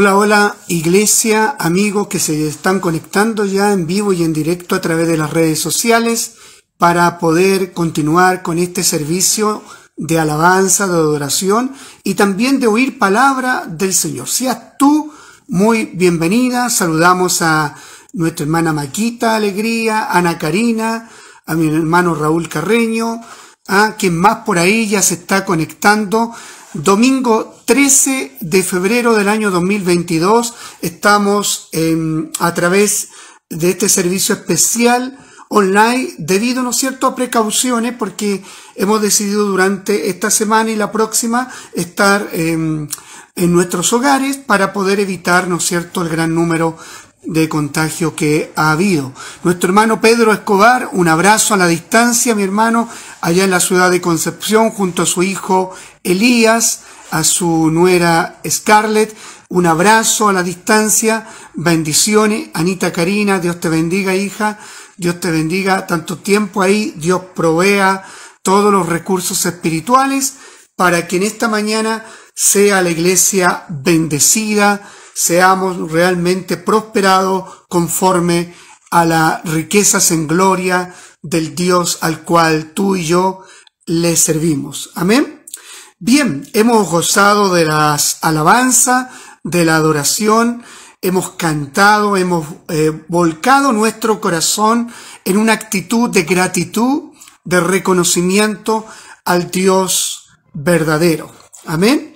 Hola, hola, iglesia, amigos que se están conectando ya en vivo y en directo a través de las redes sociales para poder continuar con este servicio de alabanza, de adoración y también de oír palabra del Señor. Seas tú muy bienvenida. Saludamos a nuestra hermana Maquita Alegría, Ana Karina, a mi hermano Raúl Carreño, a quien más por ahí ya se está conectando Domingo 13 de febrero del año 2022 estamos a través de este servicio especial online debido, ¿no cierto?, a precauciones porque hemos decidido durante esta semana y la próxima estar en nuestros hogares para poder evitar, ¿no es cierto?, el gran número de contagio que ha habido. Nuestro hermano Pedro Escobar, un abrazo a la distancia, mi hermano, allá en la ciudad de Concepción, junto a su hijo Elías, a su nuera Scarlett, un abrazo a la distancia, bendiciones, Anita Karina, Dios te bendiga hija, Dios te bendiga. Tanto tiempo ahí, Dios provea todos los recursos espirituales para que en esta mañana sea la iglesia bendecida, seamos realmente prosperados conforme a las riquezas en gloria del Dios al cual tú y yo le servimos. Amén. Bien, hemos gozado de las alabanzas, de la adoración, hemos cantado, hemos eh, volcado nuestro corazón en una actitud de gratitud, de reconocimiento al Dios verdadero. Amén.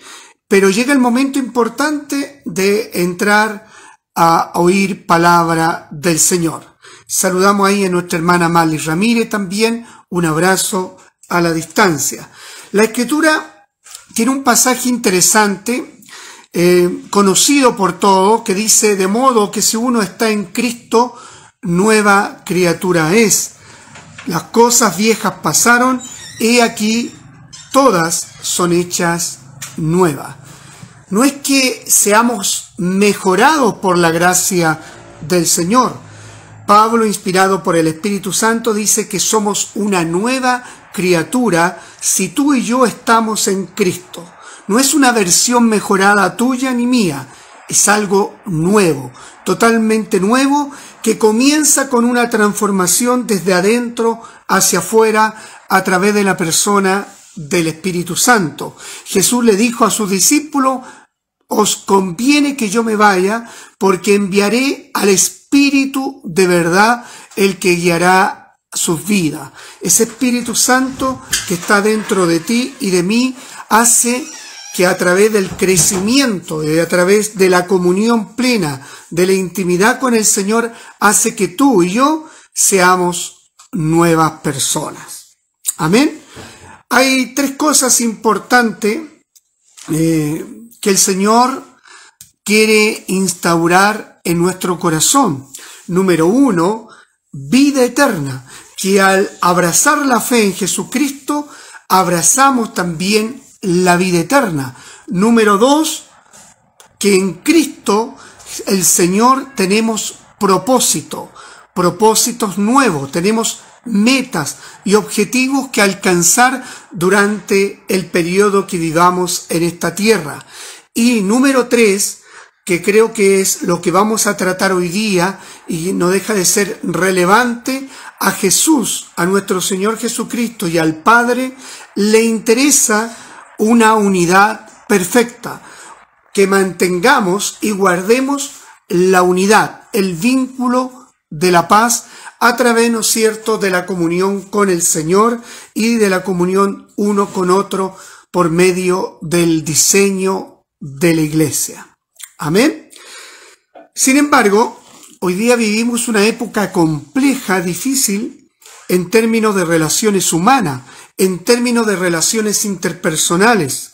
Pero llega el momento importante de entrar a oír palabra del Señor. Saludamos ahí a nuestra hermana Mali Ramírez también, un abrazo a la distancia. La escritura tiene un pasaje interesante, eh, conocido por todos, que dice, de modo que si uno está en Cristo, nueva criatura es. Las cosas viejas pasaron, y aquí todas son hechas nuevas. No es que seamos mejorados por la gracia del Señor, Pablo, inspirado por el Espíritu Santo, dice que somos una nueva criatura si tú y yo estamos en Cristo. No es una versión mejorada tuya ni mía, es algo nuevo, totalmente nuevo, que comienza con una transformación desde adentro hacia afuera a través de la persona del Espíritu Santo. Jesús le dijo a sus discípulos, os conviene que yo me vaya, porque enviaré al Espíritu de verdad el que guiará sus vidas. Ese Espíritu Santo que está dentro de ti y de mí hace que a través del crecimiento y a través de la comunión plena, de la intimidad con el Señor, hace que tú y yo seamos nuevas personas. Amén. Hay tres cosas importantes eh, que el Señor quiere instaurar en nuestro corazón. Número uno, vida eterna, que al abrazar la fe en Jesucristo, abrazamos también la vida eterna. Número dos, que en Cristo el Señor tenemos propósito, propósitos nuevos, tenemos metas y objetivos que alcanzar durante el periodo que vivamos en esta tierra. Y número tres, que creo que es lo que vamos a tratar hoy día y no deja de ser relevante, a Jesús, a nuestro Señor Jesucristo y al Padre le interesa una unidad perfecta, que mantengamos y guardemos la unidad, el vínculo de la paz a través, ¿no es cierto?, de la comunión con el Señor y de la comunión uno con otro por medio del diseño de la iglesia. Amén. Sin embargo, hoy día vivimos una época compleja, difícil, en términos de relaciones humanas, en términos de relaciones interpersonales.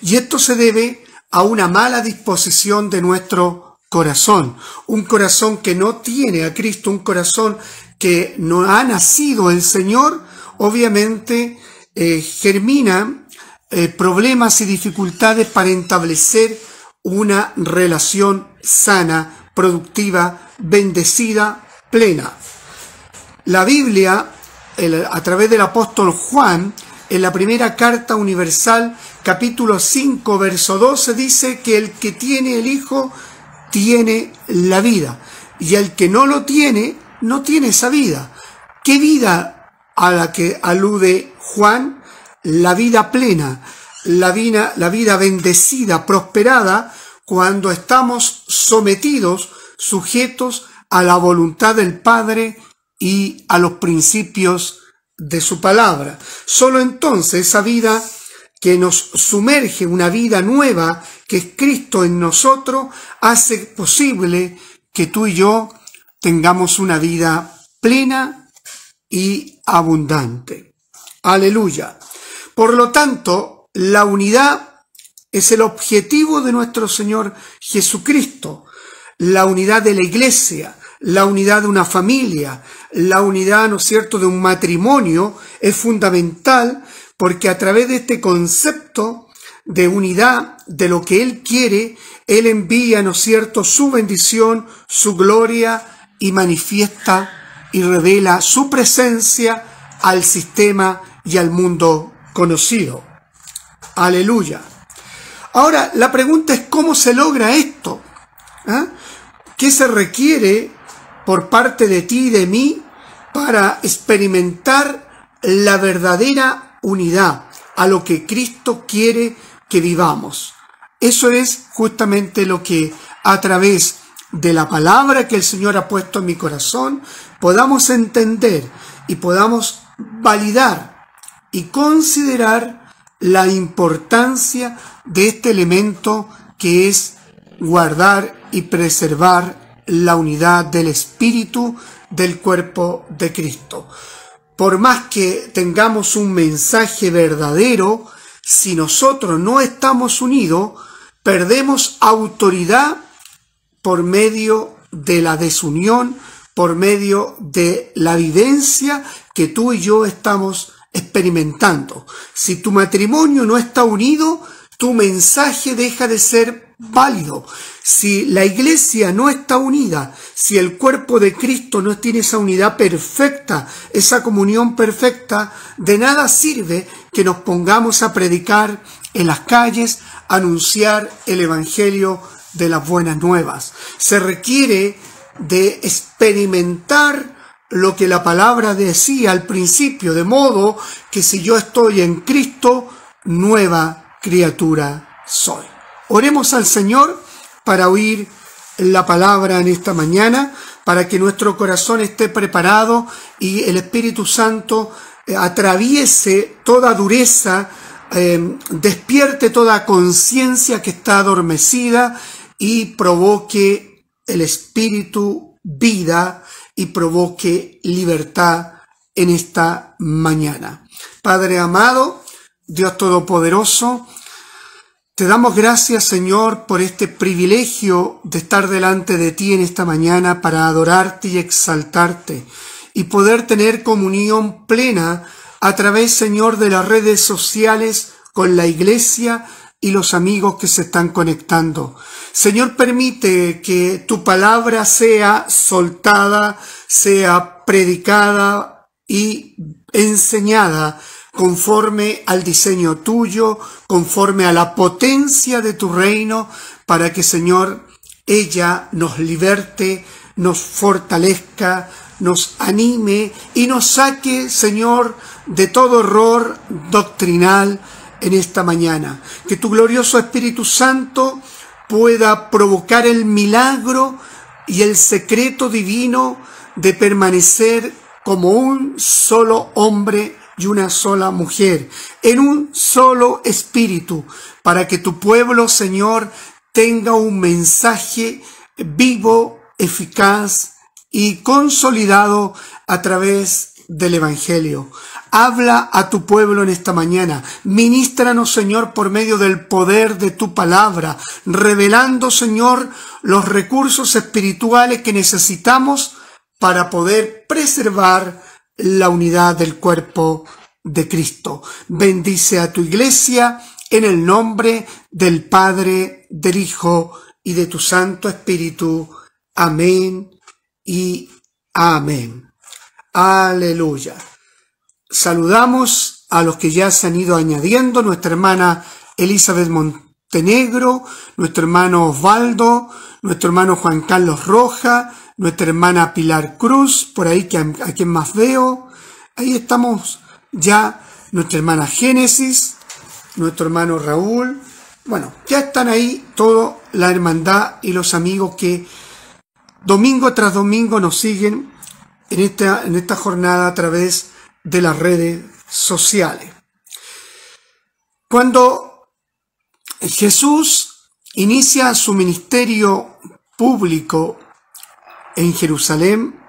Y esto se debe a una mala disposición de nuestro corazón, un corazón que no tiene a Cristo, un corazón que no ha nacido el Señor, obviamente eh, germina eh, problemas y dificultades para establecer una relación sana, productiva, bendecida, plena. La Biblia, a través del apóstol Juan, en la primera carta universal capítulo 5, verso 12 dice que el que tiene el Hijo tiene la vida y el que no lo tiene no tiene esa vida. ¿Qué vida a la que alude Juan? La vida plena, la vida, la vida bendecida, prosperada, cuando estamos sometidos, sujetos a la voluntad del Padre y a los principios de su palabra. Solo entonces esa vida que nos sumerge, una vida nueva, que es Cristo en nosotros, hace posible que tú y yo tengamos una vida plena y abundante. Aleluya. Por lo tanto, la unidad es el objetivo de nuestro Señor Jesucristo, la unidad de la iglesia, la unidad de una familia, la unidad, ¿no es cierto?, de un matrimonio es fundamental porque a través de este concepto de unidad, de lo que Él quiere, Él envía, ¿no es cierto?, su bendición, su gloria y manifiesta y revela su presencia al sistema y al mundo conocido. Aleluya. Ahora, la pregunta es cómo se logra esto. ¿Ah? ¿Qué se requiere por parte de ti y de mí para experimentar la verdadera unidad a lo que Cristo quiere que vivamos? Eso es justamente lo que a través de la palabra que el Señor ha puesto en mi corazón podamos entender y podamos validar y considerar la importancia de este elemento que es guardar y preservar la unidad del espíritu del cuerpo de Cristo. Por más que tengamos un mensaje verdadero, si nosotros no estamos unidos, perdemos autoridad por medio de la desunión, por medio de la vivencia que tú y yo estamos experimentando. Si tu matrimonio no está unido, tu mensaje deja de ser válido. Si la iglesia no está unida, si el cuerpo de Cristo no tiene esa unidad perfecta, esa comunión perfecta, de nada sirve que nos pongamos a predicar en las calles, anunciar el Evangelio de las buenas nuevas. Se requiere de experimentar lo que la palabra decía al principio, de modo que si yo estoy en Cristo, nueva criatura soy. Oremos al Señor para oír la palabra en esta mañana, para que nuestro corazón esté preparado y el Espíritu Santo eh, atraviese toda dureza, eh, despierte toda conciencia que está adormecida y provoque el Espíritu vida y provoque libertad en esta mañana. Padre amado, Dios Todopoderoso, te damos gracias, Señor, por este privilegio de estar delante de ti en esta mañana para adorarte y exaltarte y poder tener comunión plena a través, Señor, de las redes sociales con la iglesia y los amigos que se están conectando. Señor, permite que tu palabra sea soltada, sea predicada y enseñada conforme al diseño tuyo, conforme a la potencia de tu reino, para que, Señor, ella nos liberte, nos fortalezca, nos anime y nos saque, Señor, de todo error doctrinal, en esta mañana. Que tu glorioso Espíritu Santo pueda provocar el milagro y el secreto divino de permanecer como un solo hombre y una sola mujer, en un solo espíritu, para que tu pueblo, Señor, tenga un mensaje vivo, eficaz y consolidado a través del Evangelio. Habla a tu pueblo en esta mañana. Ministranos, Señor, por medio del poder de tu palabra, revelando, Señor, los recursos espirituales que necesitamos para poder preservar la unidad del cuerpo de Cristo. Bendice a tu iglesia en el nombre del Padre, del Hijo y de tu Santo Espíritu. Amén y amén. Aleluya. Saludamos a los que ya se han ido añadiendo, nuestra hermana Elizabeth Montenegro, nuestro hermano Osvaldo, nuestro hermano Juan Carlos Roja, nuestra hermana Pilar Cruz, por ahí que a, quien más veo. Ahí estamos ya nuestra hermana Génesis, nuestro hermano Raúl. Bueno, ya están ahí toda la hermandad y los amigos que domingo tras domingo nos siguen en esta, en esta jornada a través de las redes sociales. Cuando Jesús inicia su ministerio público en Jerusalén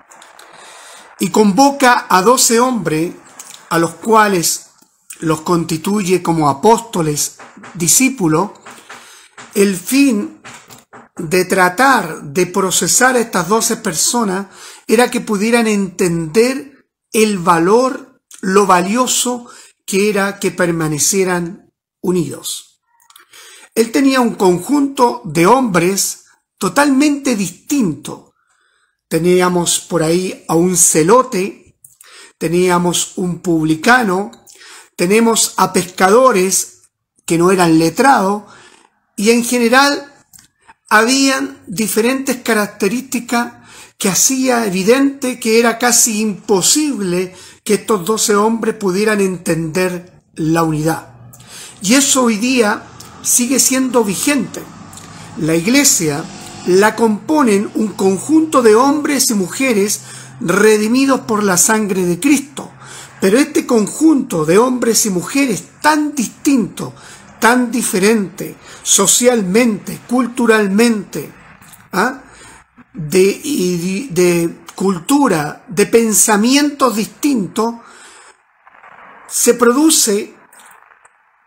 y convoca a doce hombres a los cuales los constituye como apóstoles, discípulos, el fin de tratar de procesar a estas doce personas era que pudieran entender el valor, lo valioso que era que permanecieran unidos. Él tenía un conjunto de hombres totalmente distinto. Teníamos por ahí a un celote, teníamos un publicano, tenemos a pescadores que no eran letrados y en general habían diferentes características que hacía evidente que era casi imposible que estos doce hombres pudieran entender la unidad. Y eso hoy día sigue siendo vigente. La iglesia la componen un conjunto de hombres y mujeres redimidos por la sangre de Cristo. Pero este conjunto de hombres y mujeres tan distinto, tan diferente, socialmente, culturalmente, ¿ah? de, de cultura, de pensamientos distintos, se produce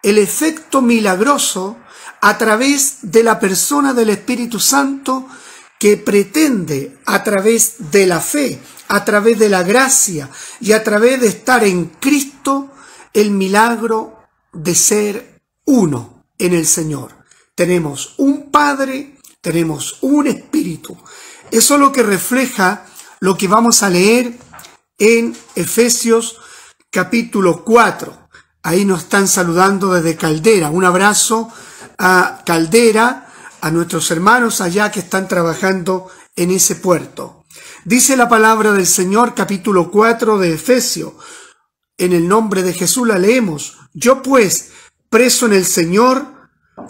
el efecto milagroso a través de la persona del Espíritu Santo que pretende a través de la fe, a través de la gracia y a través de estar en Cristo el milagro de ser uno en el Señor. Tenemos un Padre, tenemos un Espíritu. Eso es lo que refleja lo que vamos a leer en Efesios capítulo 4. Ahí nos están saludando desde Caldera. Un abrazo a Caldera, a nuestros hermanos allá que están trabajando en ese puerto. Dice la palabra del Señor capítulo 4 de Efesios. En el nombre de Jesús la leemos. Yo pues, preso en el Señor,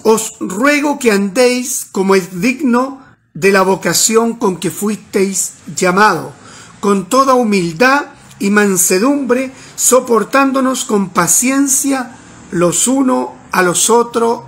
os ruego que andéis como es digno de la vocación con que fuisteis llamado, con toda humildad y mansedumbre, soportándonos con paciencia los unos a los otros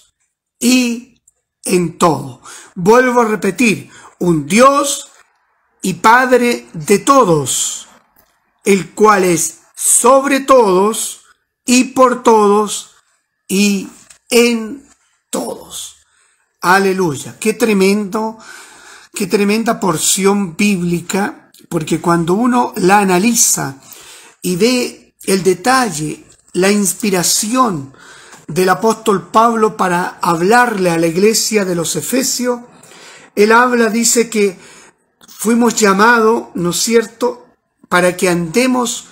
y en todo. Vuelvo a repetir, un Dios y Padre de todos, el cual es sobre todos y por todos y en todos. Aleluya, qué tremendo, qué tremenda porción bíblica, porque cuando uno la analiza y ve el detalle, la inspiración del apóstol Pablo para hablarle a la iglesia de los Efesios, él habla, dice que fuimos llamados, ¿no es cierto?, para que andemos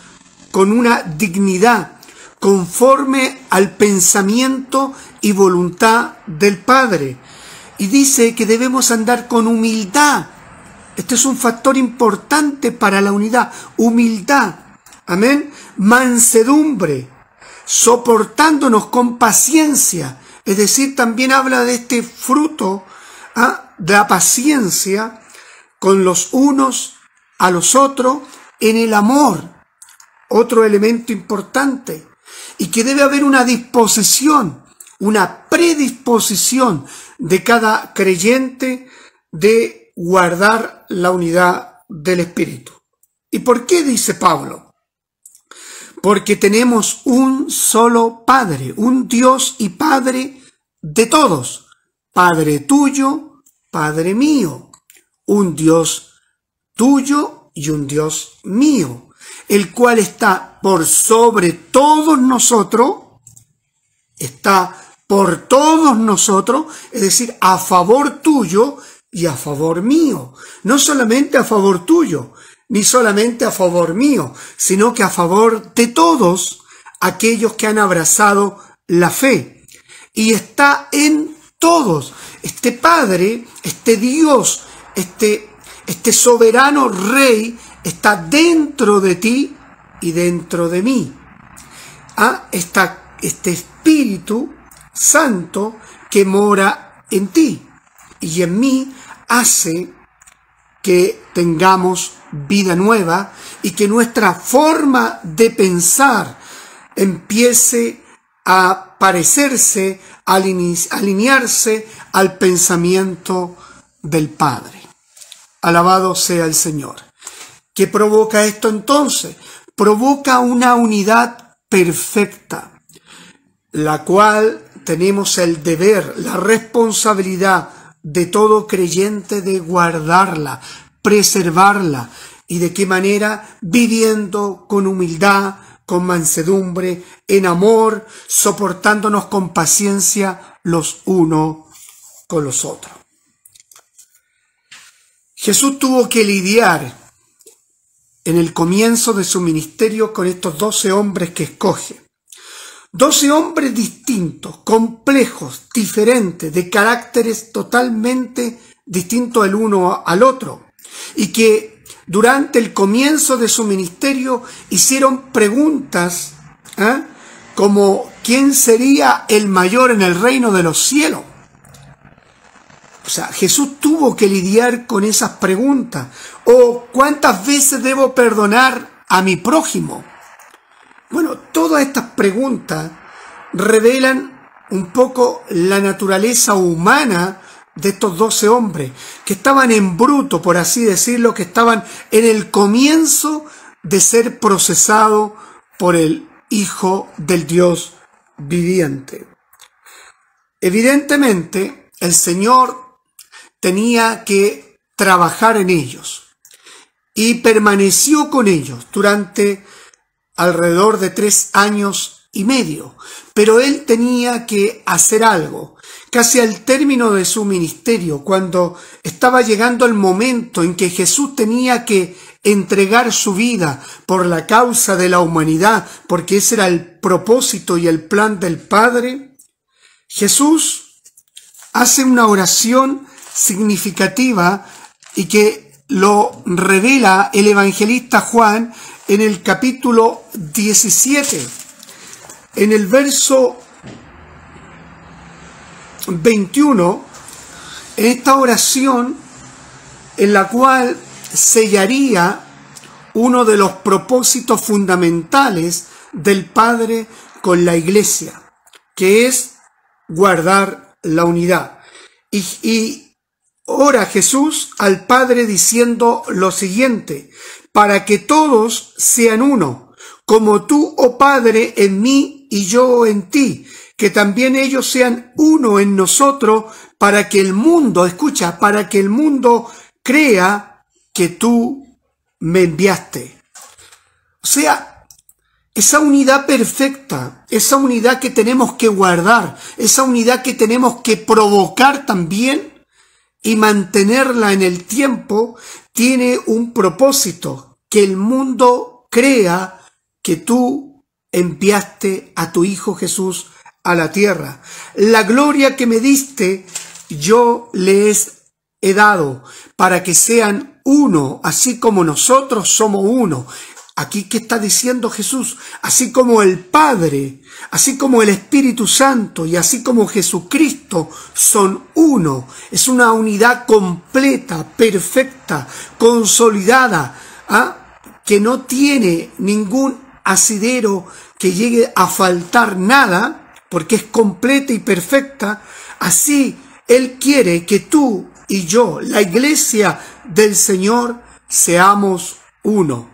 con una dignidad conforme al pensamiento y voluntad del Padre y dice que debemos andar con humildad. Este es un factor importante para la unidad. Humildad. Amén. Mansedumbre. Soportándonos con paciencia. Es decir, también habla de este fruto ¿ah? de la paciencia con los unos a los otros en el amor. Otro elemento importante. Y que debe haber una disposición, una predisposición de cada creyente de guardar la unidad del Espíritu. ¿Y por qué dice Pablo? Porque tenemos un solo Padre, un Dios y Padre de todos, Padre tuyo, Padre mío, un Dios tuyo y un Dios mío, el cual está por sobre todos nosotros, está por todos nosotros, es decir, a favor tuyo y a favor mío. No solamente a favor tuyo, ni solamente a favor mío, sino que a favor de todos aquellos que han abrazado la fe. Y está en todos. Este Padre, este Dios, este, este soberano Rey está dentro de ti y dentro de mí. Ah, está este Espíritu Santo que mora en ti y en mí hace que tengamos vida nueva y que nuestra forma de pensar empiece a parecerse, a alinearse al pensamiento del Padre. Alabado sea el Señor. ¿Qué provoca esto entonces? Provoca una unidad perfecta, la cual tenemos el deber, la responsabilidad de todo creyente de guardarla, preservarla y de qué manera viviendo con humildad, con mansedumbre, en amor, soportándonos con paciencia los unos con los otros. Jesús tuvo que lidiar en el comienzo de su ministerio con estos doce hombres que escoge. Doce hombres distintos, complejos, diferentes, de caracteres totalmente distintos el uno al otro, y que durante el comienzo de su ministerio hicieron preguntas ¿eh? como ¿quién sería el mayor en el reino de los cielos? O sea, Jesús tuvo que lidiar con esas preguntas. ¿O cuántas veces debo perdonar a mi prójimo? Bueno, todas estas preguntas revelan un poco la naturaleza humana de estos doce hombres, que estaban en bruto, por así decirlo, que estaban en el comienzo de ser procesado por el Hijo del Dios viviente. Evidentemente, el Señor tenía que trabajar en ellos y permaneció con ellos durante alrededor de tres años y medio. Pero él tenía que hacer algo. Casi al término de su ministerio, cuando estaba llegando el momento en que Jesús tenía que entregar su vida por la causa de la humanidad, porque ese era el propósito y el plan del Padre, Jesús hace una oración significativa y que lo revela el evangelista Juan en el capítulo 17, en el verso 21, en esta oración en la cual sellaría uno de los propósitos fundamentales del Padre con la Iglesia, que es guardar la unidad. Y, y ora Jesús al Padre diciendo lo siguiente, para que todos sean uno, como tú, oh Padre, en mí y yo en ti, que también ellos sean uno en nosotros, para que el mundo, escucha, para que el mundo crea que tú me enviaste. O sea, esa unidad perfecta, esa unidad que tenemos que guardar, esa unidad que tenemos que provocar también y mantenerla en el tiempo, tiene un propósito que el mundo crea que tú enviaste a tu Hijo Jesús a la tierra. La gloria que me diste, yo les he dado para que sean uno, así como nosotros somos uno. Aquí que está diciendo Jesús, así como el Padre, así como el Espíritu Santo y así como Jesucristo son uno. Es una unidad completa, perfecta, consolidada, ¿ah? que no tiene ningún asidero que llegue a faltar nada, porque es completa y perfecta, así Él quiere que tú y yo, la iglesia del Señor, seamos uno.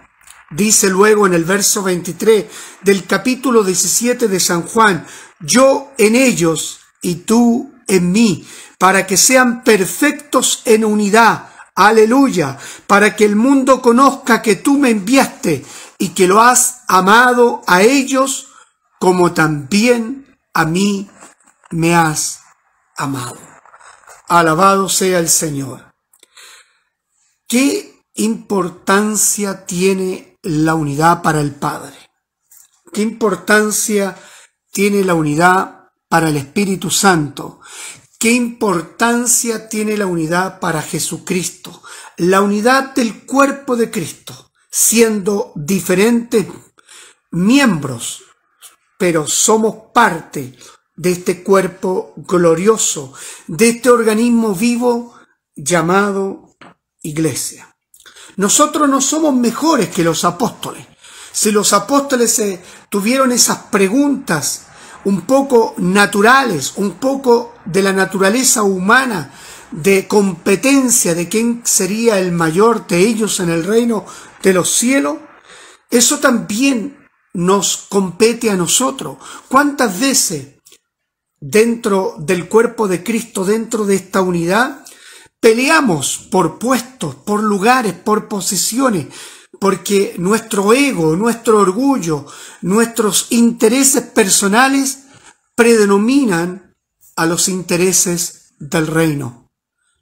Dice luego en el verso 23 del capítulo 17 de San Juan, yo en ellos y tú en mí, para que sean perfectos en unidad. Aleluya, para que el mundo conozca que tú me enviaste y que lo has amado a ellos como también a mí me has amado. Alabado sea el Señor. ¿Qué importancia tiene la unidad para el Padre? ¿Qué importancia tiene la unidad para el Espíritu Santo? ¿Qué importancia tiene la unidad para Jesucristo? La unidad del cuerpo de Cristo, siendo diferentes miembros, pero somos parte de este cuerpo glorioso, de este organismo vivo llamado iglesia. Nosotros no somos mejores que los apóstoles. Si los apóstoles tuvieron esas preguntas un poco naturales, un poco de la naturaleza humana, de competencia de quién sería el mayor de ellos en el reino de los cielos, eso también nos compete a nosotros. ¿Cuántas veces dentro del cuerpo de Cristo, dentro de esta unidad, peleamos por puestos, por lugares, por posiciones, porque nuestro ego, nuestro orgullo, nuestros intereses personales predominan a los intereses del reino.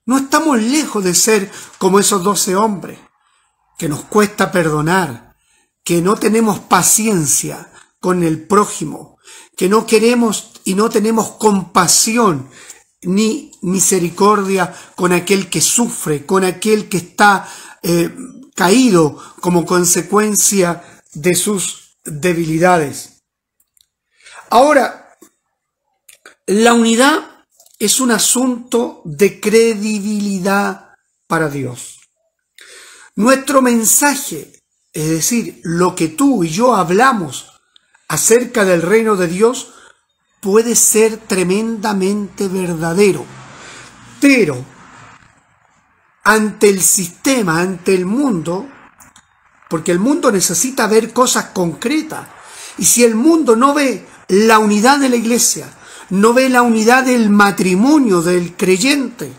No estamos lejos de ser como esos doce hombres, que nos cuesta perdonar, que no tenemos paciencia con el prójimo, que no queremos y no tenemos compasión ni misericordia con aquel que sufre, con aquel que está eh, caído como consecuencia de sus debilidades. Ahora, la unidad es un asunto de credibilidad para Dios. Nuestro mensaje, es decir, lo que tú y yo hablamos acerca del reino de Dios, puede ser tremendamente verdadero, pero ante el sistema, ante el mundo, porque el mundo necesita ver cosas concretas. Y si el mundo no ve la unidad de la iglesia, no ve la unidad del matrimonio del creyente,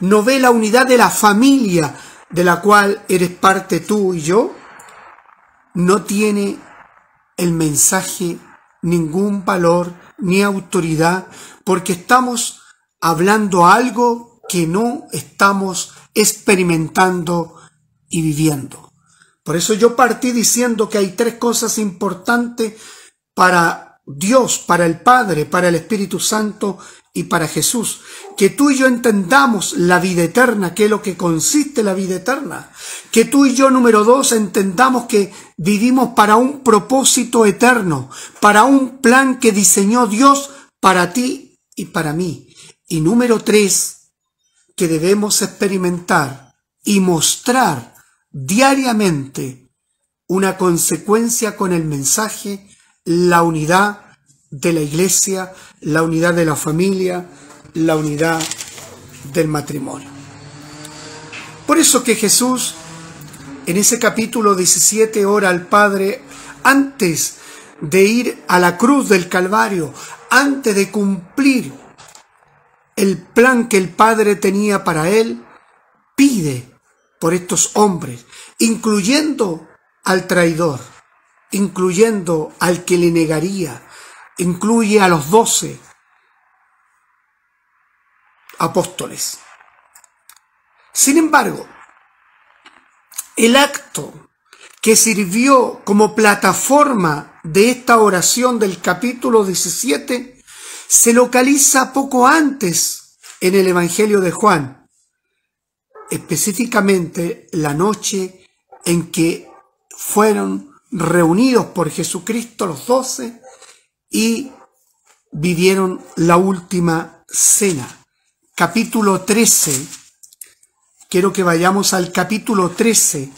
no ve la unidad de la familia de la cual eres parte tú y yo, no tiene el mensaje ningún valor ni autoridad porque estamos hablando algo que no estamos experimentando y viviendo. Por eso yo partí diciendo que hay tres cosas importantes para Dios, para el Padre, para el Espíritu Santo y para Jesús. Que tú y yo entendamos la vida eterna, que es lo que consiste la vida eterna. Que tú y yo, número dos, entendamos que vivimos para un propósito eterno, para un plan que diseñó Dios para ti y para mí. Y número tres, que debemos experimentar y mostrar diariamente una consecuencia con el mensaje, la unidad de la iglesia, la unidad de la familia, la unidad del matrimonio. Por eso que Jesús en ese capítulo 17 ora al Padre antes de ir a la cruz del Calvario, antes de cumplir el plan que el Padre tenía para él, pide por estos hombres, incluyendo al traidor, incluyendo al que le negaría, incluye a los doce apóstoles. Sin embargo, el acto que sirvió como plataforma de esta oración del capítulo 17 se localiza poco antes en el Evangelio de Juan, específicamente la noche en que fueron reunidos por Jesucristo los doce y vivieron la última cena. Capítulo 13. Quiero que vayamos al capítulo 13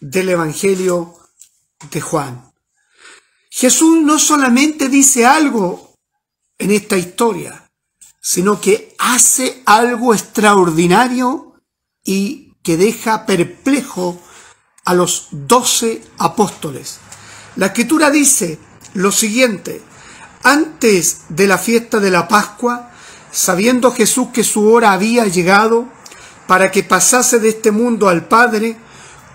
del Evangelio de Juan. Jesús no solamente dice algo en esta historia, sino que hace algo extraordinario y que deja perplejo a los doce apóstoles. La escritura dice lo siguiente, antes de la fiesta de la Pascua, sabiendo Jesús que su hora había llegado para que pasase de este mundo al Padre,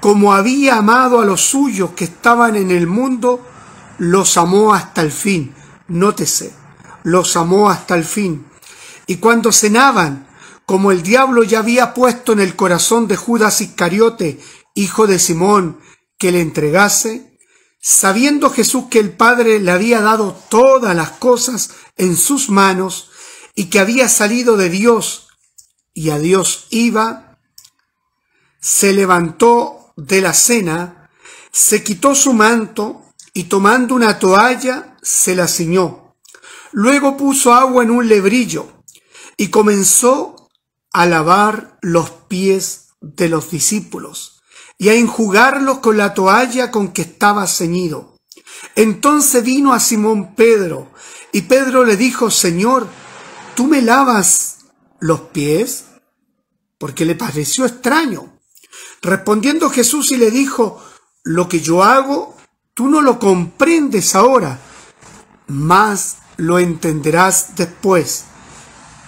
como había amado a los suyos que estaban en el mundo, los amó hasta el fin. Nótese, los amó hasta el fin. Y cuando cenaban, como el diablo ya había puesto en el corazón de Judas Iscariote, hijo de Simón, que le entregase, sabiendo Jesús que el Padre le había dado todas las cosas en sus manos y que había salido de Dios y a Dios iba, se levantó de la cena, se quitó su manto y tomando una toalla se la ciñó. Luego puso agua en un lebrillo y comenzó a lavar los pies de los discípulos y a enjugarlos con la toalla con que estaba ceñido. Entonces vino a Simón Pedro y Pedro le dijo, Señor, ¿tú me lavas los pies? Porque le pareció extraño. Respondiendo Jesús y le dijo, lo que yo hago, tú no lo comprendes ahora, mas lo entenderás después.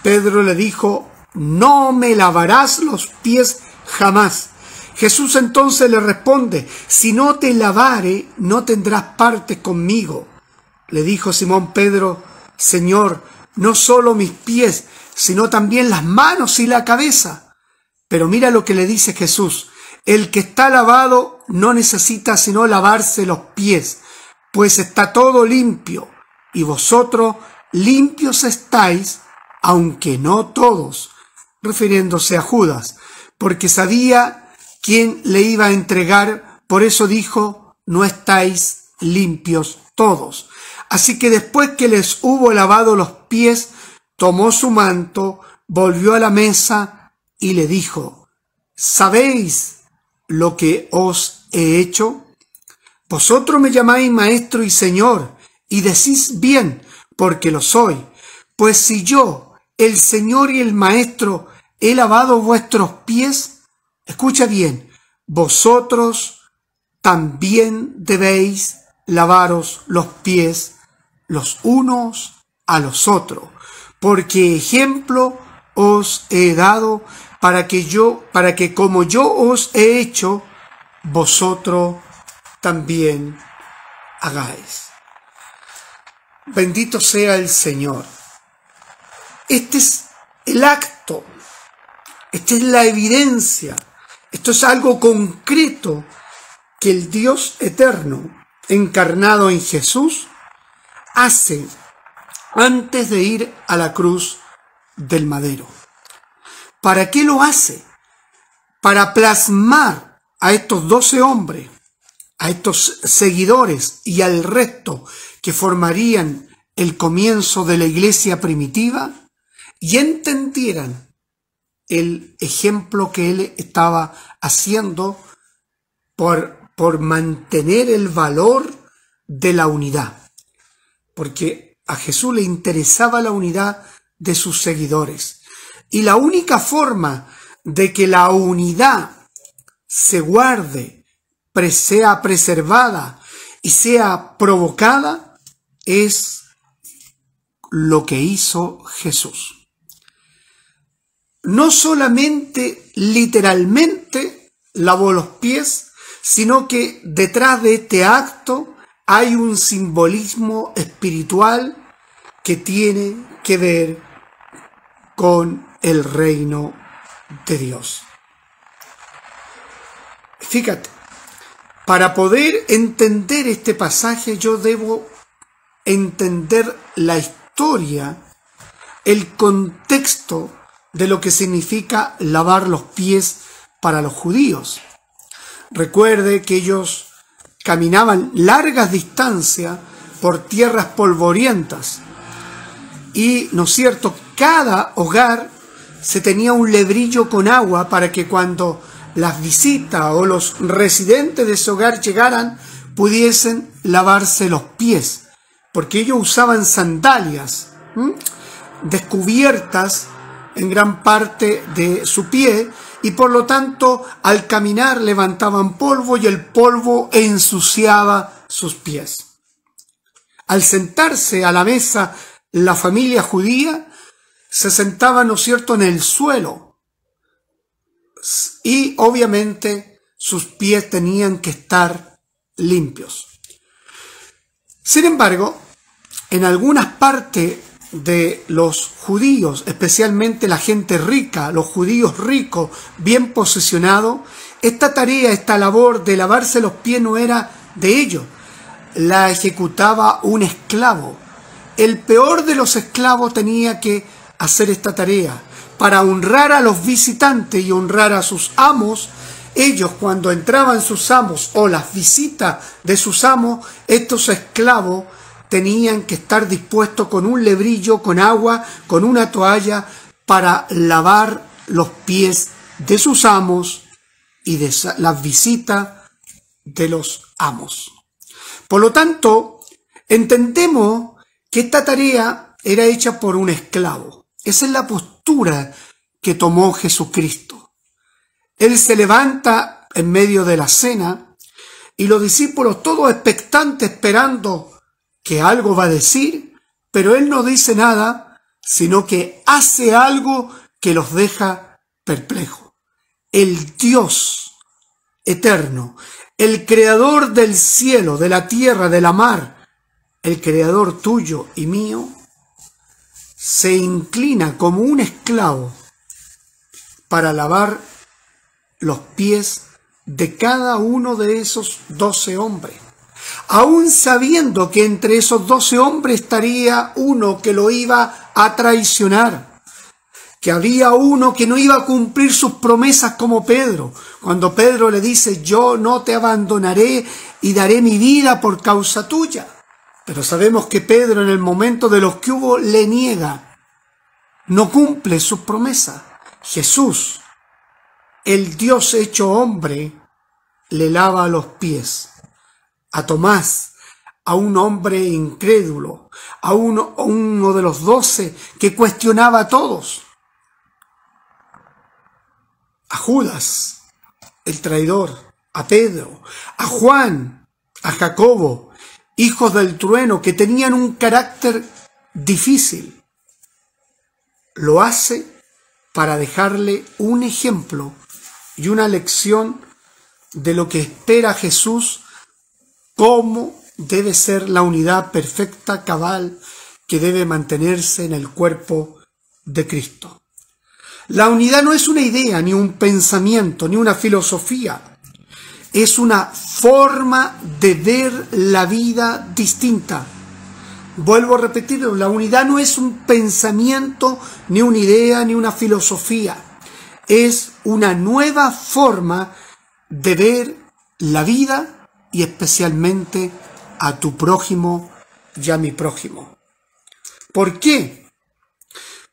Pedro le dijo, no me lavarás los pies jamás. Jesús entonces le responde, si no te lavare, no tendrás parte conmigo. Le dijo Simón Pedro, Señor, no solo mis pies, sino también las manos y la cabeza. Pero mira lo que le dice Jesús, el que está lavado no necesita sino lavarse los pies, pues está todo limpio, y vosotros limpios estáis, aunque no todos, refiriéndose a Judas, porque sabía quién le iba a entregar, por eso dijo, no estáis limpios todos. Así que después que les hubo lavado los pies, tomó su manto, volvió a la mesa y le dijo, ¿sabéis lo que os he hecho? Vosotros me llamáis maestro y señor, y decís bien, porque lo soy. Pues si yo, el señor y el maestro, he lavado vuestros pies, escucha bien, vosotros también debéis lavaros los pies los unos a los otros, porque ejemplo os he dado para que yo, para que como yo os he hecho, vosotros también hagáis. Bendito sea el Señor. Este es el acto, esta es la evidencia, esto es algo concreto que el Dios eterno, encarnado en Jesús, hace antes de ir a la cruz del madero. ¿Para qué lo hace? Para plasmar a estos doce hombres, a estos seguidores y al resto que formarían el comienzo de la iglesia primitiva y entendieran el ejemplo que él estaba haciendo por, por mantener el valor de la unidad porque a Jesús le interesaba la unidad de sus seguidores. Y la única forma de que la unidad se guarde, sea preservada y sea provocada es lo que hizo Jesús. No solamente literalmente lavó los pies, sino que detrás de este acto hay un simbolismo espiritual que tiene que ver con el reino de Dios. Fíjate, para poder entender este pasaje yo debo entender la historia, el contexto de lo que significa lavar los pies para los judíos. Recuerde que ellos caminaban largas distancias por tierras polvorientas. Y, ¿no es cierto?, cada hogar se tenía un lebrillo con agua para que cuando las visitas o los residentes de ese hogar llegaran, pudiesen lavarse los pies, porque ellos usaban sandalias descubiertas en gran parte de su pie y por lo tanto al caminar levantaban polvo y el polvo ensuciaba sus pies. Al sentarse a la mesa la familia judía, se sentaban, ¿no es cierto?, en el suelo. Y obviamente sus pies tenían que estar limpios. Sin embargo, en algunas partes de los judíos, especialmente la gente rica, los judíos ricos, bien posicionados, esta tarea, esta labor de lavarse los pies no era de ellos, la ejecutaba un esclavo. El peor de los esclavos tenía que hacer esta tarea. Para honrar a los visitantes y honrar a sus amos, ellos cuando entraban sus amos o las visitas de sus amos, estos esclavos tenían que estar dispuestos con un lebrillo, con agua, con una toalla, para lavar los pies de sus amos y de las visitas de los amos. Por lo tanto, entendemos que esta tarea era hecha por un esclavo. Esa es la postura que tomó Jesucristo. Él se levanta en medio de la cena y los discípulos todos expectantes esperando que algo va a decir, pero él no dice nada, sino que hace algo que los deja perplejos. El Dios eterno, el creador del cielo, de la tierra, de la mar, el creador tuyo y mío, se inclina como un esclavo para lavar los pies de cada uno de esos doce hombres aún sabiendo que entre esos doce hombres estaría uno que lo iba a traicionar, que había uno que no iba a cumplir sus promesas como Pedro, cuando Pedro le dice, yo no te abandonaré y daré mi vida por causa tuya. Pero sabemos que Pedro en el momento de los que hubo le niega, no cumple sus promesas. Jesús, el Dios hecho hombre, le lava los pies a Tomás, a un hombre incrédulo, a uno, de los doce que cuestionaba a todos, a Judas, el traidor, a Pedro, a Juan, a Jacobo, hijos del trueno que tenían un carácter difícil. Lo hace para dejarle un ejemplo y una lección de lo que espera Jesús cómo debe ser la unidad perfecta, cabal, que debe mantenerse en el cuerpo de Cristo. La unidad no es una idea, ni un pensamiento, ni una filosofía. Es una forma de ver la vida distinta. Vuelvo a repetirlo, la unidad no es un pensamiento, ni una idea, ni una filosofía. Es una nueva forma de ver la vida y especialmente a tu prójimo y a mi prójimo. ¿Por qué?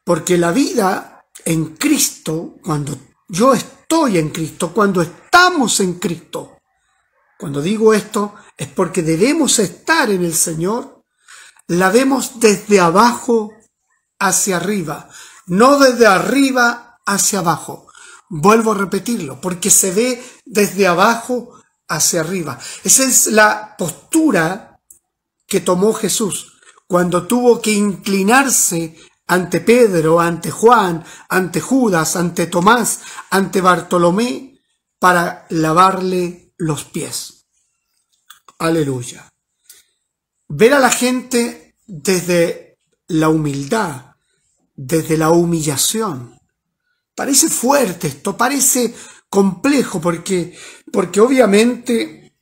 Porque la vida en Cristo, cuando yo estoy en Cristo, cuando estamos en Cristo, cuando digo esto es porque debemos estar en el Señor, la vemos desde abajo hacia arriba, no desde arriba hacia abajo. Vuelvo a repetirlo, porque se ve desde abajo hacia arriba. Esa es la postura que tomó Jesús cuando tuvo que inclinarse ante Pedro, ante Juan, ante Judas, ante Tomás, ante Bartolomé, para lavarle los pies. Aleluya. Ver a la gente desde la humildad, desde la humillación. Parece fuerte esto, parece complejo porque, porque obviamente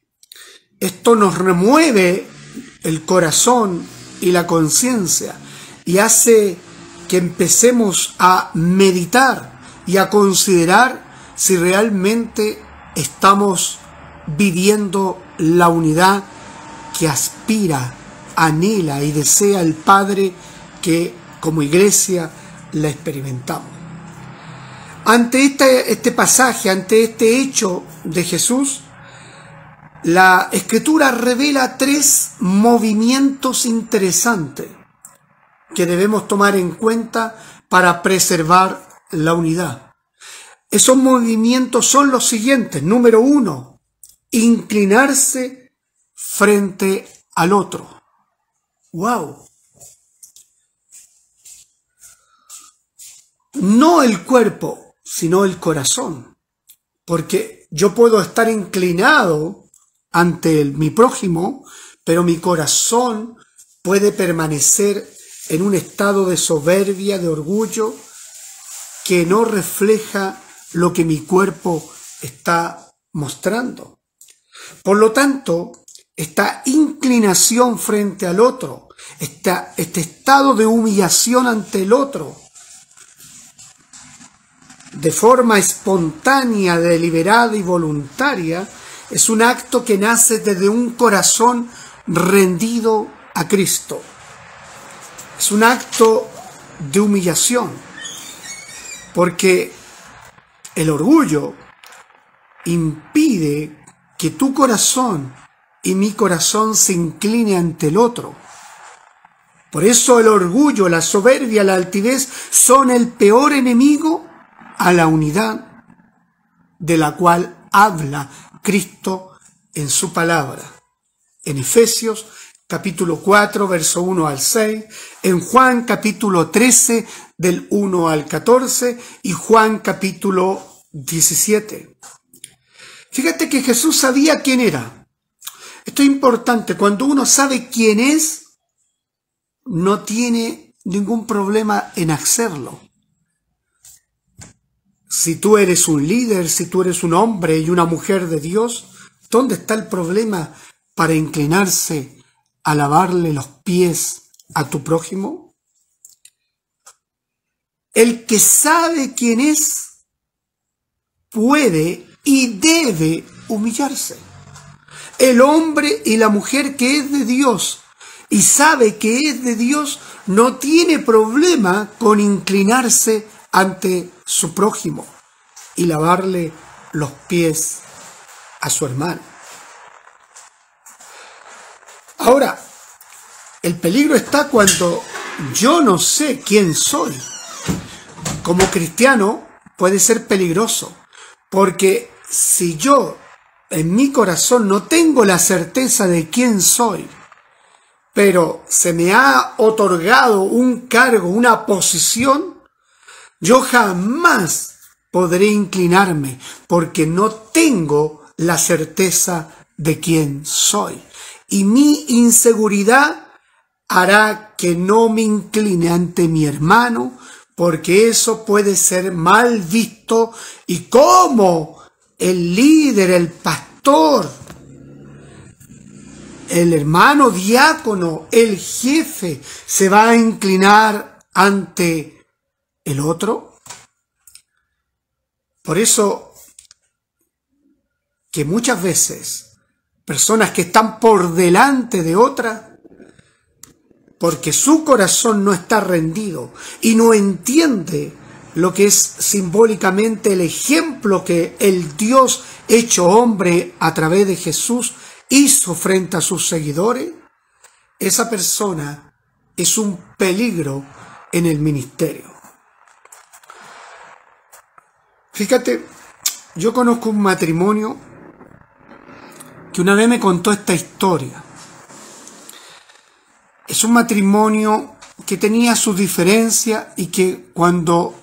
esto nos remueve el corazón y la conciencia y hace que empecemos a meditar y a considerar si realmente estamos viviendo la unidad que aspira, anhela y desea el Padre que como iglesia la experimentamos. Ante este, este pasaje, ante este hecho de Jesús, la escritura revela tres movimientos interesantes que debemos tomar en cuenta para preservar la unidad. Esos movimientos son los siguientes. Número uno, inclinarse frente al otro. ¡Wow! no el cuerpo, sino el corazón. Porque yo puedo estar inclinado ante mi prójimo, pero mi corazón puede permanecer en un estado de soberbia, de orgullo, que no refleja lo que mi cuerpo está mostrando. Por lo tanto, esta inclinación frente al otro, este estado de humillación ante el otro, de forma espontánea, deliberada y voluntaria, es un acto que nace desde un corazón rendido a Cristo. Es un acto de humillación, porque el orgullo impide que tu corazón y mi corazón se incline ante el otro. Por eso el orgullo, la soberbia, la altivez son el peor enemigo a la unidad de la cual habla Cristo en su palabra. En Efesios capítulo 4, verso 1 al 6, en Juan capítulo 13 del 1 al 14 y Juan capítulo 17. Fíjate que Jesús sabía quién era. Esto es importante. Cuando uno sabe quién es, no tiene ningún problema en hacerlo. Si tú eres un líder, si tú eres un hombre y una mujer de Dios, ¿dónde está el problema para inclinarse a lavarle los pies a tu prójimo? El que sabe quién es puede y debe humillarse. El hombre y la mujer que es de Dios y sabe que es de Dios no tiene problema con inclinarse ante su prójimo y lavarle los pies a su hermano. Ahora, el peligro está cuando yo no sé quién soy. Como cristiano puede ser peligroso porque si yo en mi corazón no tengo la certeza de quién soy, pero se me ha otorgado un cargo, una posición, yo jamás podré inclinarme porque no tengo la certeza de quién soy. Y mi inseguridad hará que no me incline ante mi hermano, porque eso puede ser mal visto y como el líder, el pastor, el hermano diácono, el jefe, se va a inclinar ante el otro. Por eso que muchas veces personas que están por delante de otras porque su corazón no está rendido y no entiende lo que es simbólicamente el ejemplo que el Dios hecho hombre a través de Jesús hizo frente a sus seguidores, esa persona es un peligro en el ministerio. Fíjate, yo conozco un matrimonio que una vez me contó esta historia. Es un matrimonio que tenía sus diferencias y que cuando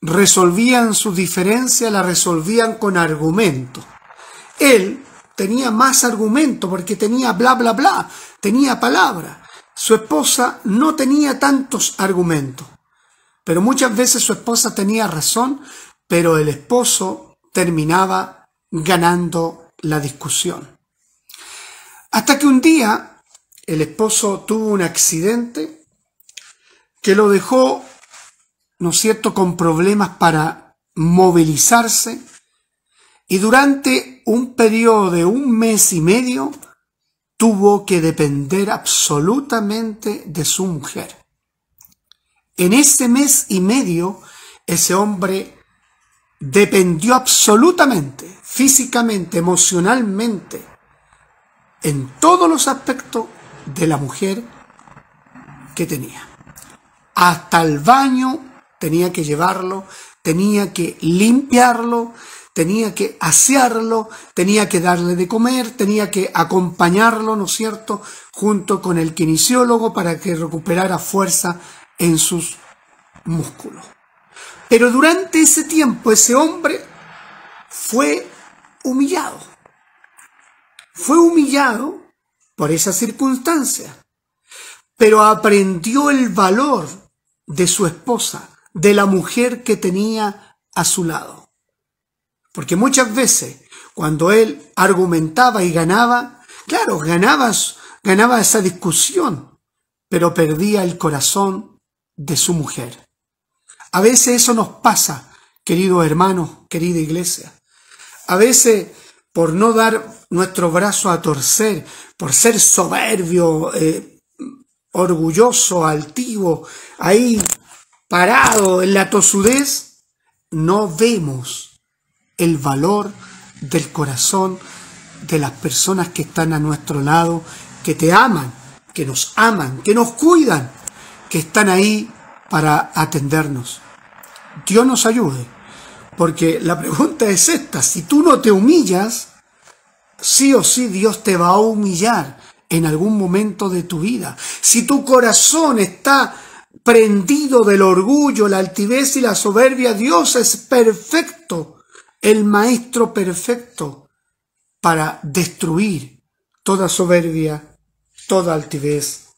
resolvían sus diferencias la resolvían con argumentos. Él tenía más argumentos porque tenía bla, bla, bla, tenía palabra. Su esposa no tenía tantos argumentos, pero muchas veces su esposa tenía razón, pero el esposo terminaba ganando la discusión. Hasta que un día el esposo tuvo un accidente que lo dejó, ¿no es cierto?, con problemas para movilizarse y durante un periodo de un mes y medio tuvo que depender absolutamente de su mujer. En ese mes y medio, ese hombre dependió absolutamente, físicamente, emocionalmente, en todos los aspectos de la mujer que tenía. Hasta el baño tenía que llevarlo, tenía que limpiarlo, tenía que asearlo, tenía que darle de comer, tenía que acompañarlo, ¿no es cierto?, junto con el kinesiólogo para que recuperara fuerza en sus músculos. Pero durante ese tiempo ese hombre fue humillado. Fue humillado por esa circunstancia, pero aprendió el valor de su esposa, de la mujer que tenía a su lado. Porque muchas veces, cuando él argumentaba y ganaba, claro, ganaba, ganaba esa discusión, pero perdía el corazón de su mujer. A veces eso nos pasa, queridos hermanos, querida iglesia. A veces, por no dar nuestro brazo a torcer, por ser soberbio, eh, orgulloso, altivo, ahí parado en la tosudez, no vemos el valor del corazón de las personas que están a nuestro lado, que te aman, que nos aman, que nos cuidan, que están ahí para atendernos. Dios nos ayude, porque la pregunta es esta, si tú no te humillas, sí o sí Dios te va a humillar en algún momento de tu vida. Si tu corazón está prendido del orgullo, la altivez y la soberbia, Dios es perfecto, el maestro perfecto para destruir toda soberbia, toda altivez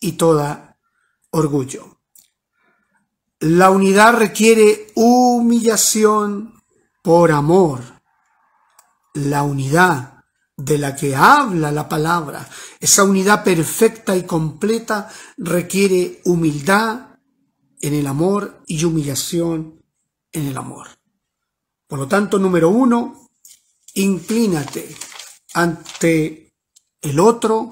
y toda orgullo. La unidad requiere humillación por amor. La unidad de la que habla la palabra, esa unidad perfecta y completa requiere humildad en el amor y humillación en el amor. Por lo tanto, número uno, inclínate ante el otro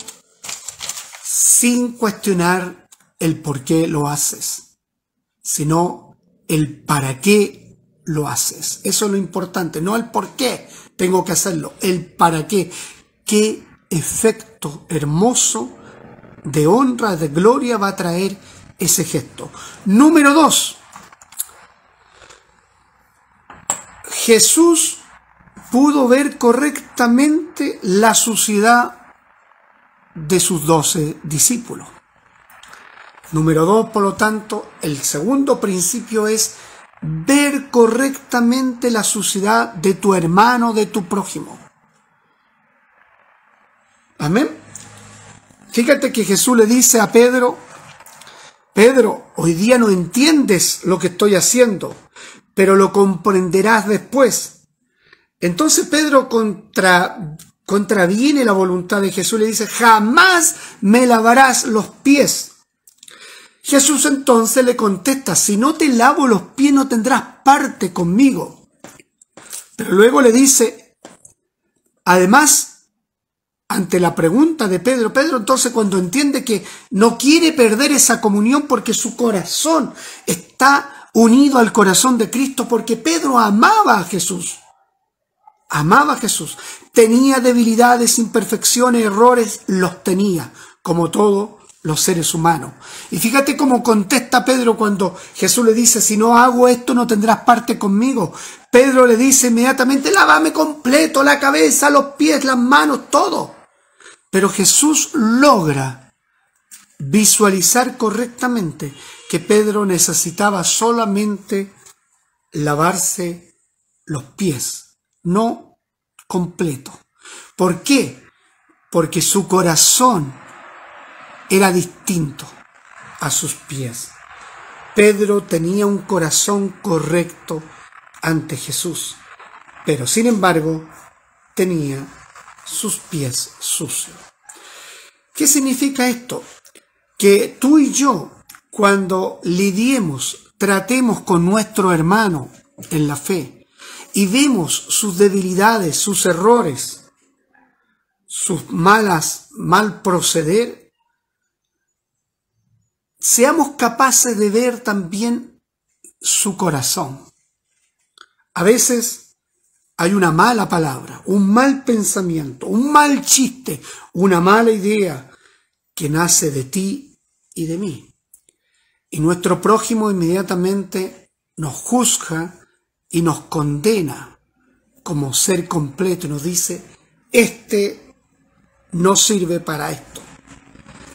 sin cuestionar el por qué lo haces sino el para qué lo haces. Eso es lo importante, no el por qué tengo que hacerlo, el para qué. Qué efecto hermoso de honra, de gloria va a traer ese gesto. Número dos, Jesús pudo ver correctamente la suciedad de sus doce discípulos. Número dos, por lo tanto, el segundo principio es ver correctamente la suciedad de tu hermano, de tu prójimo. Amén. Fíjate que Jesús le dice a Pedro, Pedro, hoy día no entiendes lo que estoy haciendo, pero lo comprenderás después. Entonces Pedro contra, contraviene la voluntad de Jesús, le dice, jamás me lavarás los pies. Jesús entonces le contesta, si no te lavo los pies no tendrás parte conmigo. Pero luego le dice, además, ante la pregunta de Pedro, Pedro entonces cuando entiende que no quiere perder esa comunión porque su corazón está unido al corazón de Cristo, porque Pedro amaba a Jesús. Amaba a Jesús. Tenía debilidades, imperfecciones, errores, los tenía, como todo los seres humanos. Y fíjate cómo contesta Pedro cuando Jesús le dice, si no hago esto no tendrás parte conmigo. Pedro le dice inmediatamente, lávame completo, la cabeza, los pies, las manos, todo. Pero Jesús logra visualizar correctamente que Pedro necesitaba solamente lavarse los pies, no completo. ¿Por qué? Porque su corazón era distinto a sus pies. Pedro tenía un corazón correcto ante Jesús, pero sin embargo tenía sus pies sucios. ¿Qué significa esto? Que tú y yo, cuando lidiemos, tratemos con nuestro hermano en la fe y vemos sus debilidades, sus errores, sus malas, mal proceder, seamos capaces de ver también su corazón. A veces hay una mala palabra, un mal pensamiento, un mal chiste, una mala idea que nace de ti y de mí. Y nuestro prójimo inmediatamente nos juzga y nos condena como ser completo y nos dice, este no sirve para esto.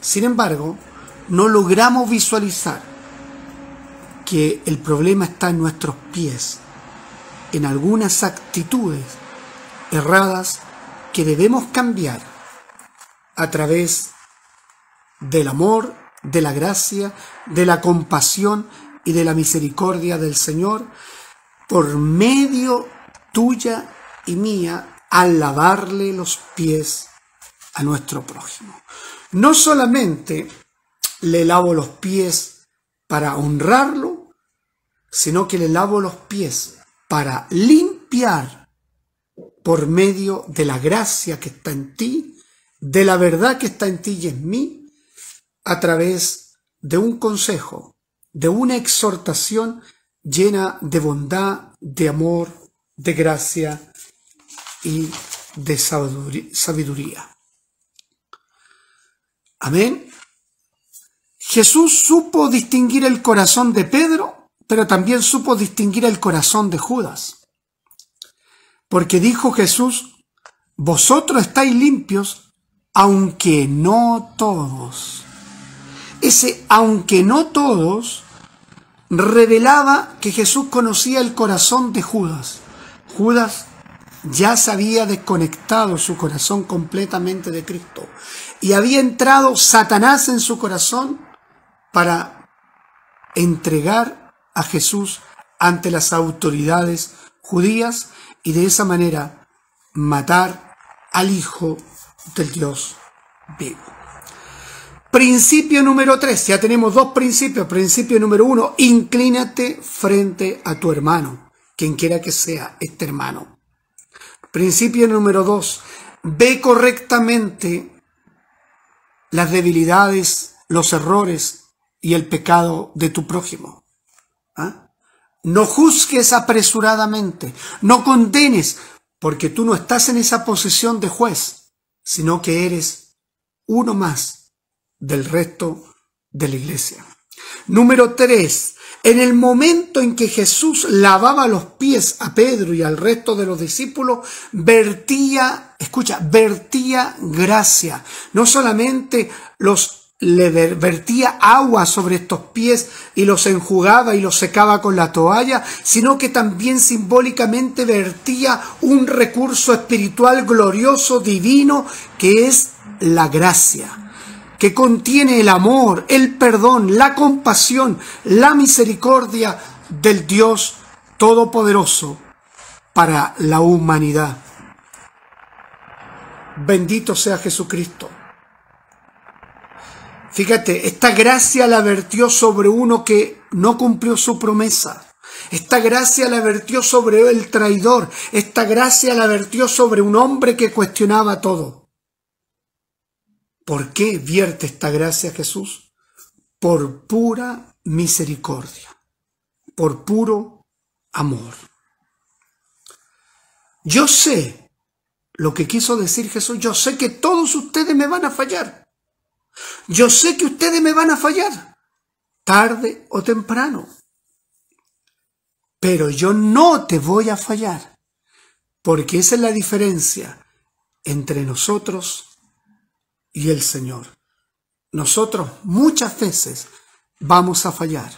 Sin embargo, no logramos visualizar que el problema está en nuestros pies, en algunas actitudes erradas que debemos cambiar a través del amor, de la gracia, de la compasión y de la misericordia del Señor, por medio tuya y mía, al lavarle los pies a nuestro prójimo. No solamente le lavo los pies para honrarlo, sino que le lavo los pies para limpiar por medio de la gracia que está en ti, de la verdad que está en ti y en mí, a través de un consejo, de una exhortación llena de bondad, de amor, de gracia y de sabiduría. Amén. Jesús supo distinguir el corazón de Pedro, pero también supo distinguir el corazón de Judas. Porque dijo Jesús, vosotros estáis limpios, aunque no todos. Ese aunque no todos revelaba que Jesús conocía el corazón de Judas. Judas ya se había desconectado su corazón completamente de Cristo y había entrado Satanás en su corazón para entregar a Jesús ante las autoridades judías y de esa manera matar al Hijo del Dios vivo. Principio número tres, ya tenemos dos principios. Principio número uno, inclínate frente a tu hermano, quien quiera que sea este hermano. Principio número dos, ve correctamente las debilidades, los errores y el pecado de tu prójimo. ¿Ah? No juzgues apresuradamente, no condenes, porque tú no estás en esa posición de juez, sino que eres uno más del resto de la iglesia. Número tres, en el momento en que Jesús lavaba los pies a Pedro y al resto de los discípulos, vertía, escucha, vertía gracia. No solamente los le vertía agua sobre estos pies y los enjugaba y los secaba con la toalla, sino que también simbólicamente vertía un recurso espiritual glorioso, divino, que es la gracia que contiene el amor, el perdón, la compasión, la misericordia del Dios Todopoderoso para la humanidad. Bendito sea Jesucristo. Fíjate, esta gracia la vertió sobre uno que no cumplió su promesa. Esta gracia la vertió sobre el traidor. Esta gracia la vertió sobre un hombre que cuestionaba todo. ¿Por qué vierte esta gracia Jesús? Por pura misericordia, por puro amor. Yo sé lo que quiso decir Jesús, yo sé que todos ustedes me van a fallar. Yo sé que ustedes me van a fallar, tarde o temprano. Pero yo no te voy a fallar, porque esa es la diferencia entre nosotros y el Señor. Nosotros muchas veces vamos a fallar,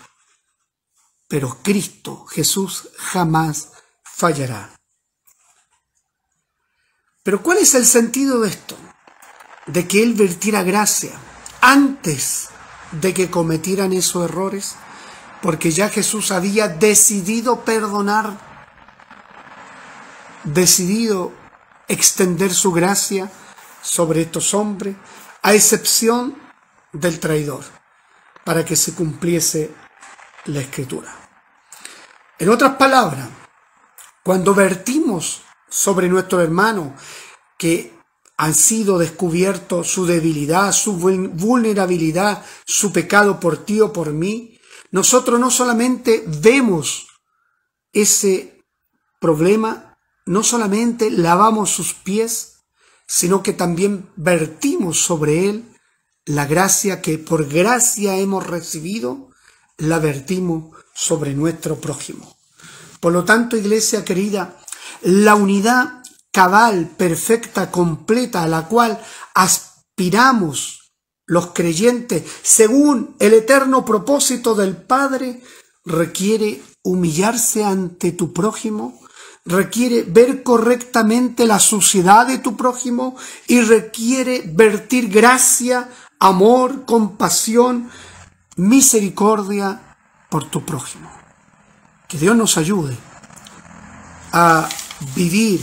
pero Cristo Jesús jamás fallará. Pero ¿cuál es el sentido de esto? De que Él vertiera gracia antes de que cometieran esos errores, porque ya Jesús había decidido perdonar, decidido extender su gracia sobre estos hombres, a excepción del traidor, para que se cumpliese la escritura. En otras palabras, cuando vertimos sobre nuestro hermano que han sido descubiertos su debilidad, su vulnerabilidad, su pecado por ti o por mí, nosotros no solamente vemos ese problema, no solamente lavamos sus pies, sino que también vertimos sobre él la gracia que por gracia hemos recibido, la vertimos sobre nuestro prójimo. Por lo tanto, iglesia querida, la unidad cabal, perfecta, completa, a la cual aspiramos los creyentes según el eterno propósito del Padre, requiere humillarse ante tu prójimo, requiere ver correctamente la suciedad de tu prójimo y requiere vertir gracia, amor, compasión, misericordia por tu prójimo. Que Dios nos ayude a vivir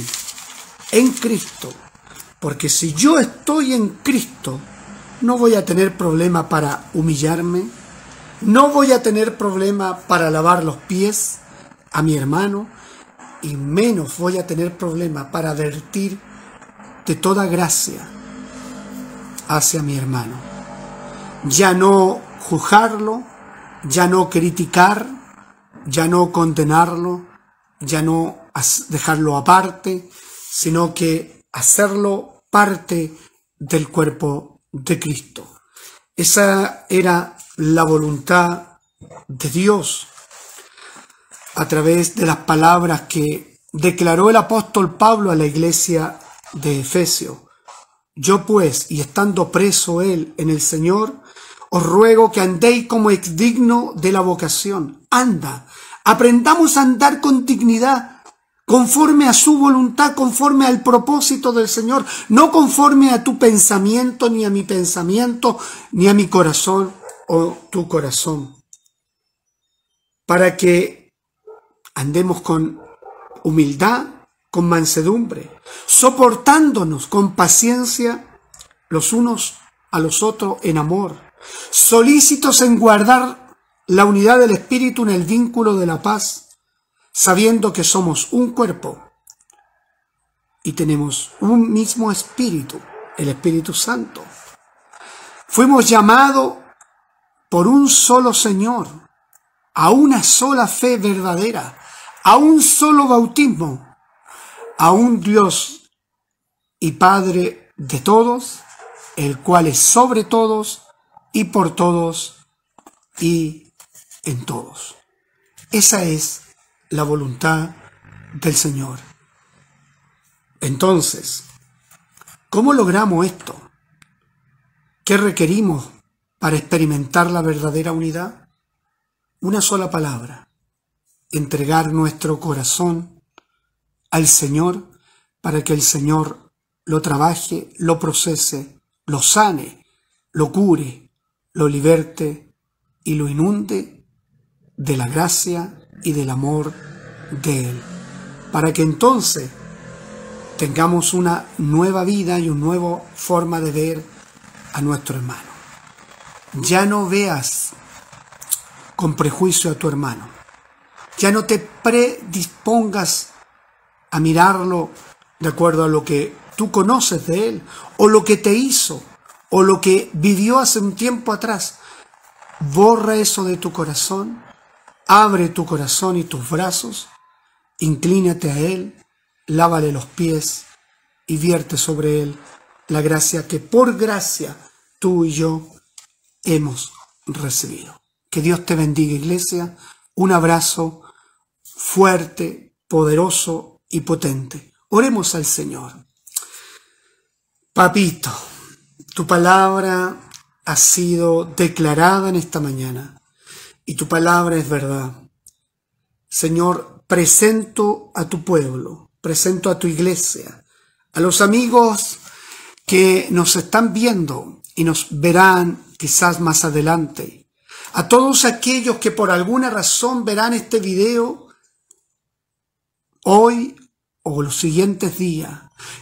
en Cristo, porque si yo estoy en Cristo, no voy a tener problema para humillarme, no voy a tener problema para lavar los pies a mi hermano, y menos voy a tener problema para vertir de toda gracia hacia mi hermano. Ya no juzgarlo, ya no criticar, ya no condenarlo, ya no dejarlo aparte, sino que hacerlo parte del cuerpo de Cristo. Esa era la voluntad de Dios a través de las palabras que declaró el apóstol Pablo a la iglesia de Efesio. Yo pues, y estando preso él en el Señor, os ruego que andéis como es digno de la vocación. Anda, aprendamos a andar con dignidad, conforme a su voluntad, conforme al propósito del Señor, no conforme a tu pensamiento, ni a mi pensamiento, ni a mi corazón o tu corazón. Para que andemos con humildad, con mansedumbre, soportándonos con paciencia los unos a los otros en amor, solícitos en guardar la unidad del Espíritu en el vínculo de la paz, sabiendo que somos un cuerpo y tenemos un mismo Espíritu, el Espíritu Santo. Fuimos llamados por un solo Señor, a una sola fe verdadera, a un solo bautismo, a un Dios y Padre de todos, el cual es sobre todos y por todos y en todos. Esa es la voluntad del Señor. Entonces, ¿cómo logramos esto? ¿Qué requerimos para experimentar la verdadera unidad? Una sola palabra, entregar nuestro corazón al Señor para que el Señor lo trabaje, lo procese, lo sane, lo cure, lo liberte y lo inunde de la gracia y del amor de Él, para que entonces tengamos una nueva vida y una nueva forma de ver a nuestro hermano. Ya no veas con prejuicio a tu hermano. Ya no te predispongas a mirarlo de acuerdo a lo que tú conoces de él o lo que te hizo o lo que vivió hace un tiempo atrás. Borra eso de tu corazón, abre tu corazón y tus brazos, inclínate a Él, lávale los pies y vierte sobre Él la gracia que por gracia tú y yo hemos recibido. Que Dios te bendiga, iglesia. Un abrazo fuerte, poderoso y potente. Oremos al Señor. Papito, tu palabra ha sido declarada en esta mañana y tu palabra es verdad. Señor, presento a tu pueblo, presento a tu iglesia, a los amigos que nos están viendo y nos verán quizás más adelante, a todos aquellos que por alguna razón verán este video hoy o los siguientes días.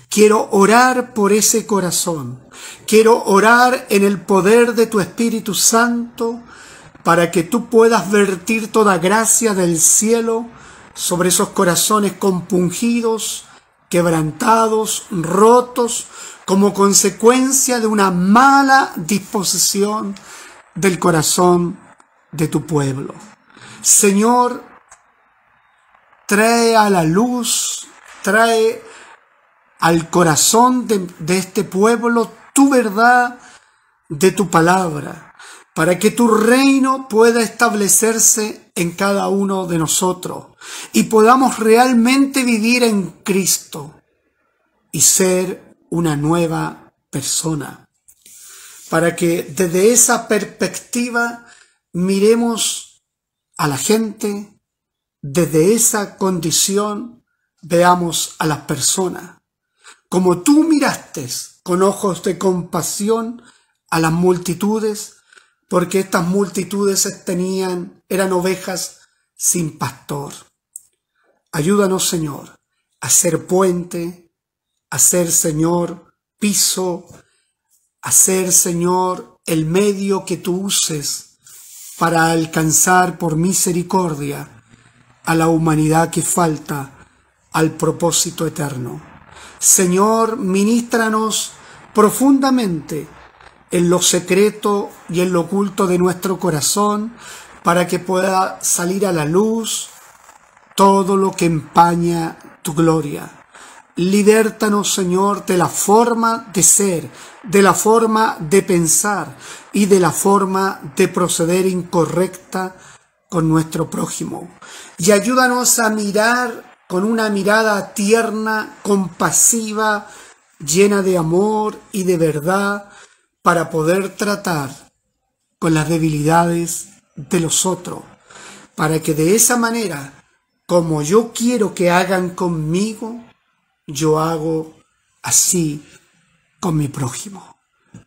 Quiero orar por ese corazón. Quiero orar en el poder de tu Espíritu Santo para que tú puedas vertir toda gracia del cielo sobre esos corazones compungidos, quebrantados, rotos, como consecuencia de una mala disposición del corazón de tu pueblo. Señor, trae a la luz trae al corazón de, este pueblo tu verdad de tu palabra, para que tu reino pueda establecerse en cada uno de nosotros y podamos realmente vivir en Cristo y ser una nueva persona. Para que desde esa perspectiva miremos a la gente, desde esa condición veamos a las personas. Como tú miraste con ojos de compasión a las multitudes, porque estas multitudes tenían, eran ovejas sin pastor. Ayúdanos, Señor, a ser puente, a ser, Señor, piso, a ser, Señor, el medio que tú uses para alcanzar por misericordia a la humanidad que falta al propósito eterno. Señor, ministranos profundamente en lo secreto y en lo oculto de nuestro corazón para que pueda salir a la luz todo lo que empaña tu gloria. Libértanos, Señor, de la forma de ser, de la forma de pensar y de la forma de proceder incorrecta con nuestro prójimo. Y ayúdanos a mirar con una mirada tierna, compasiva, llena de amor y de verdad, para poder tratar con las debilidades de los otros, para que de esa manera como yo quiero que hagan conmigo, yo hago así con mi prójimo.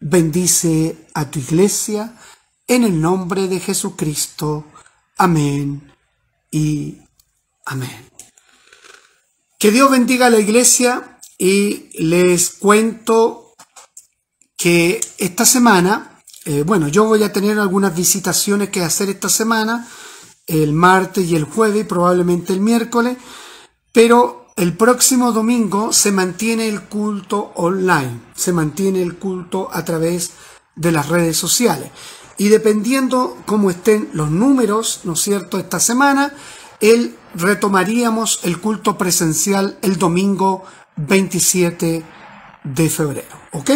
Bendice a tu iglesia en el nombre de Jesucristo. Amén y amén. Que Dios bendiga a la iglesia y les cuento que esta semana, eh, bueno, yo voy a tener algunas visitaciones que hacer esta semana el martes y el jueves y probablemente el miércoles, pero el próximo domingo se mantiene el culto online, se mantiene el culto a través de las redes sociales. Y dependiendo cómo estén los números, ¿no es cierto?, esta semana, el, retomaríamos el culto presencial el domingo 27 de febrero, ¿ok?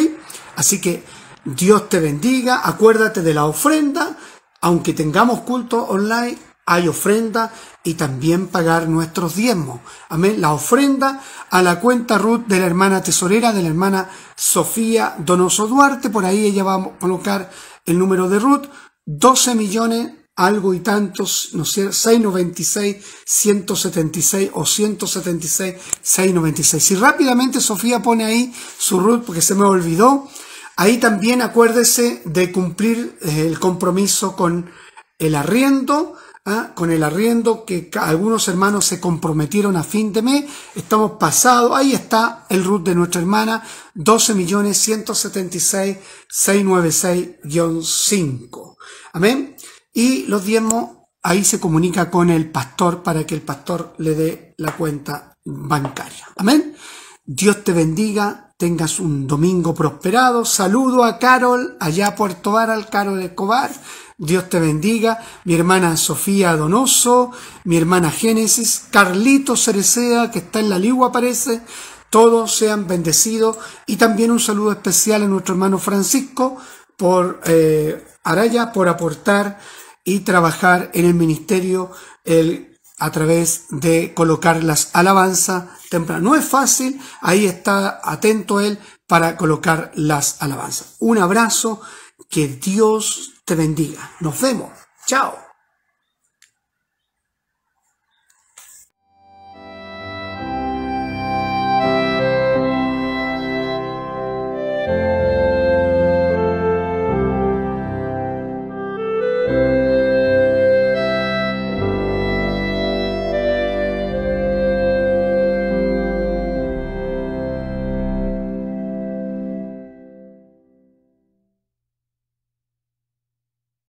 Así que Dios te bendiga, acuérdate de la ofrenda, aunque tengamos culto online, hay ofrenda y también pagar nuestros diezmos. Amén. La ofrenda a la cuenta Ruth de la hermana tesorera, de la hermana Sofía Donoso Duarte. Por ahí ella va a colocar el número de Ruth. 12 millones, algo y tantos, no sé, 696, 176 o 176, 696. Si rápidamente Sofía pone ahí su Ruth porque se me olvidó, ahí también acuérdese de cumplir eh, el compromiso con el arriendo ¿ah? con el arriendo que algunos hermanos se comprometieron a fin de mes. Estamos pasados, ahí está el RUT de nuestra hermana, 12.176.696-5. Amén. Y los diezmos, ahí se comunica con el pastor para que el pastor le dé la cuenta bancaria. Amén. Dios te bendiga, tengas un domingo prosperado. Saludo a Carol, allá a Puerto Varal, Carol Escobar. Dios te bendiga, mi hermana Sofía Donoso, mi hermana Génesis, Carlito Cerecea, que está en la Ligua aparece, todos sean bendecidos y también un saludo especial a nuestro hermano Francisco por eh, Araya por aportar y trabajar en el ministerio el, a través de colocar las alabanzas tempranas. No es fácil, ahí está atento él para colocar las alabanzas. Un abrazo, que Dios te bendiga. Nos vemos. Chao.